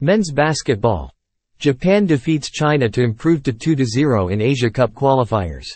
Men's basketball. Japan defeats China to improve to 2-0 in Asia Cup qualifiers.